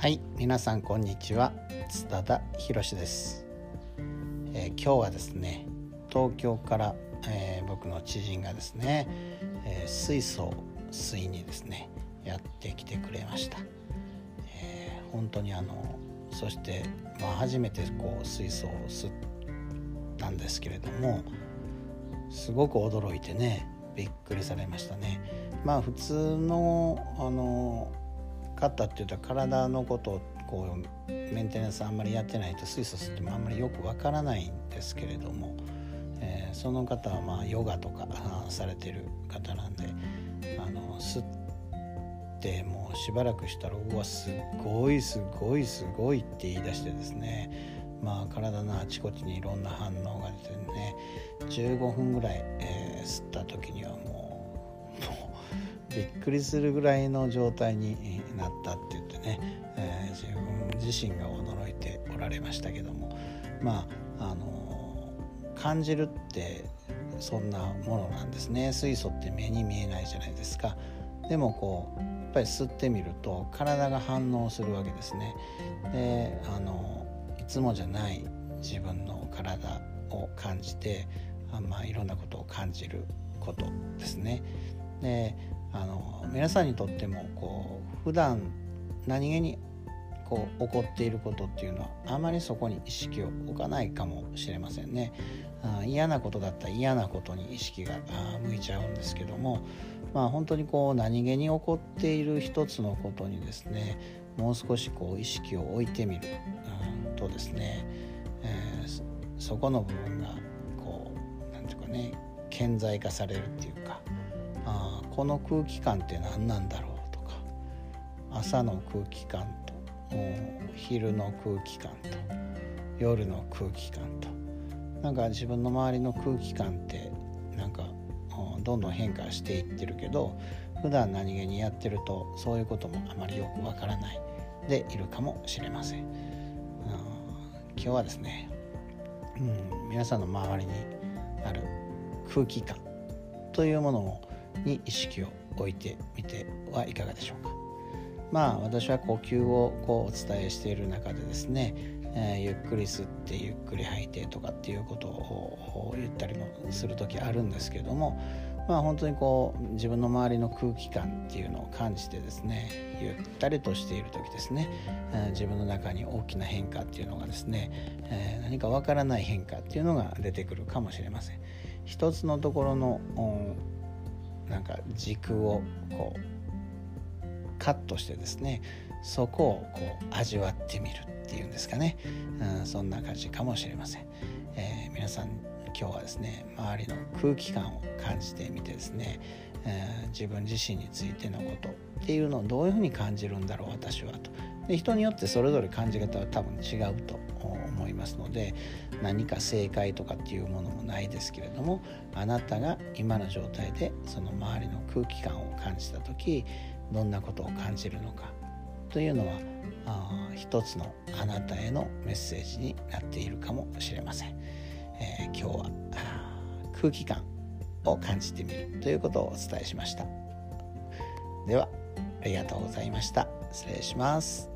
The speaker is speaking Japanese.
はい皆さんこんにちは。津田博です、えー、今日はですね東京から、えー、僕の知人がですね、えー、水素水にですねやってきてくれました、えー、本当にあのそして、まあ、初めてこう水素を吸ったんですけれどもすごく驚いてねびっくりされましたね。まあ普通のあの方っていうと体のことをこうメンテナンスあんまりやってないと水素吸ってもあんまりよくわからないんですけれども、えー、その方はまあヨガとかされてる方なんであの吸ってもうしばらくしたらうわすごいすごいすごいって言い出してですねまあ、体のあちこちにいろんな反応が出てね15分ぐらい、えー、吸ったくりするぐらいの状態になったって言ってね、えー、自分自身が驚いておられましたけどもまああの感じるってそんなものなんですね。水素って目に見えないじゃないですか。でもこうやっぱり吸ってみると体が反応するわけですね。であのいつもじゃない自分の体を感じてあまあいろんなことを感じることですね。であの皆さんにとってもこう普段何気にこう起こっていることっていうのはあまりそこに意識を置かないかもしれませんね。嫌なことだったら嫌なことに意識が向いちゃうんですけどもまあ本当にこう何気に起こっている一つのことにですねもう少しこう意識を置いてみる、とですね、えー、そこの部分がこう何て言うかね顕在化されるっていうかこの空気感って何なんだろうとか朝の空気感と昼の空気感と夜の空気感となんか自分の周りの空気感ってなんかどんどん変化していってるけど普段何気にやってるとそういうこともあまりよくわからないでいるかもしれません。今日はですね、うん、皆さんの周りにある空気感というものをに意識を置いてみてはいかがでしょうか。まあ私は呼吸をこうお伝えしている中でですね、えー、ゆっくり吸ってゆっくり吐いてとかっていうことを言ったりもする時あるんですけどもまあ本当にこう自分の周りの空気感っていうのを感じてですねゆったりとしている時ですね、えー、自分の中に大きな変化っていうのがですね、えー、何かわからない変化っていうのが出てくるかもしれません。一つのところのなんか軸をこうカットしてですねそこをこう味わってみるっていうんですかね、うん、そんな感じかもしれません、えー、皆さん今日はですね周りの空気感を感じてみてですね、えー、自分自身についてのことっていうのをどういうふうに感じるんだろう私はと。で人によってそれぞれ感じ方は多分違うと思いますので何か正解とかっていうものもないですけれどもあなたが今の状態でその周りの空気感を感じた時どんなことを感じるのかというのはあ一つのあなたへのメッセージになっているかもしれません、えー、今日は空気感を感じてみるということをお伝えしました。ではありがとうございました。失礼します。